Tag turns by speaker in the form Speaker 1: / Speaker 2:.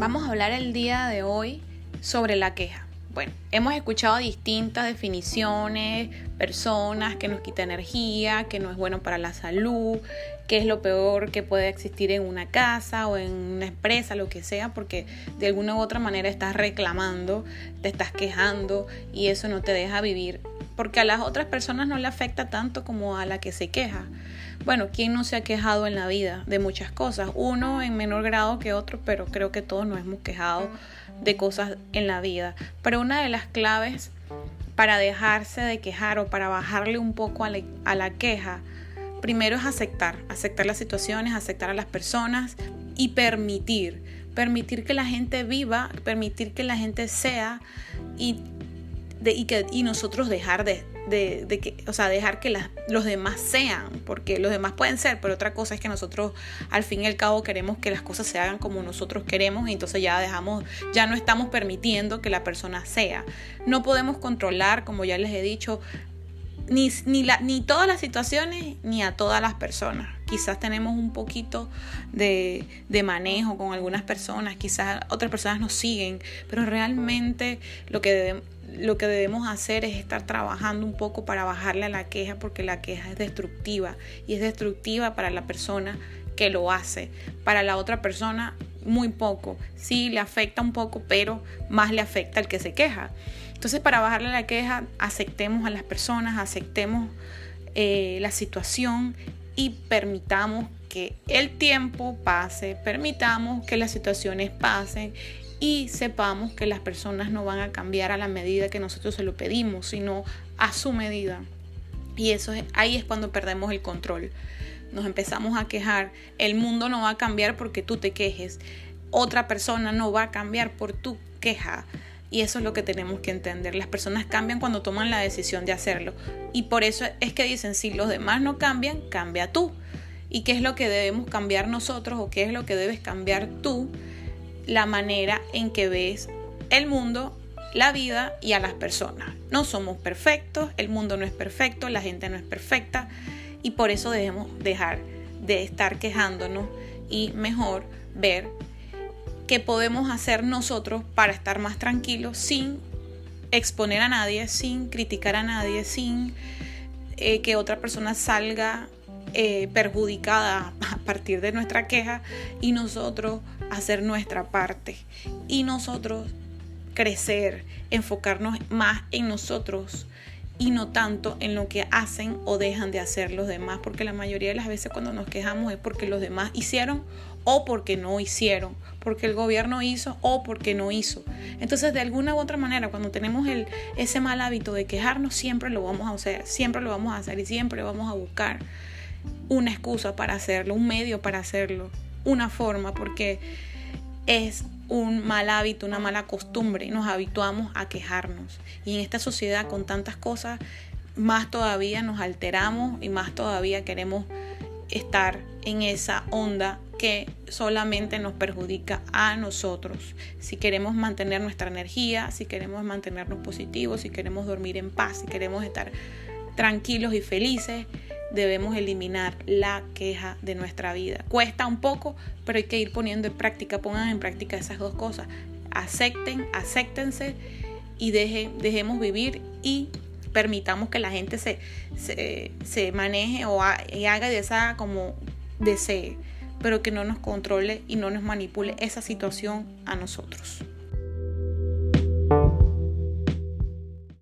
Speaker 1: Vamos a hablar el día de hoy sobre la queja. Bueno, hemos escuchado distintas definiciones, personas que nos quita energía, que no es bueno para la salud, que es lo peor que puede existir en una casa o en una empresa, lo que sea, porque de alguna u otra manera estás reclamando, te estás quejando y eso no te deja vivir, porque a las otras personas no le afecta tanto como a la que se queja. Bueno, ¿quién no se ha quejado en la vida de muchas cosas? Uno en menor grado que otro, pero creo que todos nos hemos quejado de cosas en la vida. Pero una de las claves para dejarse de quejar o para bajarle un poco a la, queja, primero es aceptar, aceptar las situaciones, aceptar a las personas y permitir, permitir que la gente viva, permitir que la gente sea y, que, y nosotros dejar de, de, que, o sea, dejar que los demás sean, porque los demás pueden ser, pero otra cosa es que nosotros al fin y al cabo queremos que las cosas se hagan como nosotros queremos y entonces ya dejamos, ya no estamos permitiendo que la persona sea. No podemos controlar, como ya les he dicho, ni, ni, la, ni todas las situaciones ni a todas las personas. Quizás tenemos un poquito de, de, manejo con algunas personas, quizás otras personas nos siguen, pero realmente lo que debemos lo que debemos hacer es estar trabajando un poco para bajarle a la queja porque la queja es destructiva y es destructiva para la persona que lo hace. Para la otra persona muy poco. Sí, le afecta un poco, pero más le afecta al que se queja. Entonces, para bajarle a la queja, aceptemos a las personas, aceptemos eh, la situación y permitamos que el tiempo pase, permitamos que las situaciones pasen y sepamos que las personas no van a cambiar a la medida que nosotros se lo pedimos, sino a su medida. Y eso es, ahí es cuando perdemos el control. Nos empezamos a quejar. El mundo no va a cambiar porque tú te quejes. Otra persona no va a cambiar por tu queja. Y eso es lo que tenemos que entender. Las personas cambian cuando toman la decisión de hacerlo. Y por eso es que dicen, si los demás no cambian, cambia tú. ¿Y qué es lo que debemos cambiar nosotros o qué es lo que debes cambiar tú? La manera en que ves el mundo, la vida y a las personas. No somos perfectos, el mundo no es perfecto, la gente no es perfecta y por eso debemos dejar de estar quejándonos y mejor ver qué podemos hacer nosotros para estar más tranquilos sin exponer a nadie, sin criticar a nadie, sin eh, que otra persona salga eh, perjudicada a partir de nuestra queja y nosotros hacer nuestra parte y nosotros crecer, enfocarnos más en nosotros y no tanto en lo que hacen o dejan de hacer los demás, porque la mayoría de las veces cuando nos quejamos es porque los demás hicieron o porque no hicieron, porque el gobierno hizo o porque no hizo. Entonces, de alguna u otra manera, cuando tenemos el, ese mal hábito de quejarnos, siempre lo vamos a hacer, siempre lo vamos a hacer y siempre vamos a buscar una excusa para hacerlo, un medio para hacerlo, una forma, porque es un mal hábito, una mala costumbre. Nos habituamos a quejarnos. Y en esta sociedad con tantas cosas, más todavía nos alteramos y más todavía queremos estar en esa onda que solamente nos perjudica a nosotros. Si queremos mantener nuestra energía, si queremos mantenernos positivos, si queremos dormir en paz, si queremos estar tranquilos y felices, debemos eliminar la queja de nuestra vida. Cuesta un poco, pero hay que ir poniendo en práctica, pongan en práctica esas dos cosas. Acepten, acéptense y dejemos vivir y permitamos que la gente se, se, maneje o haga de esa como desee, pero que no nos controle y no nos manipule esa situación a nosotros.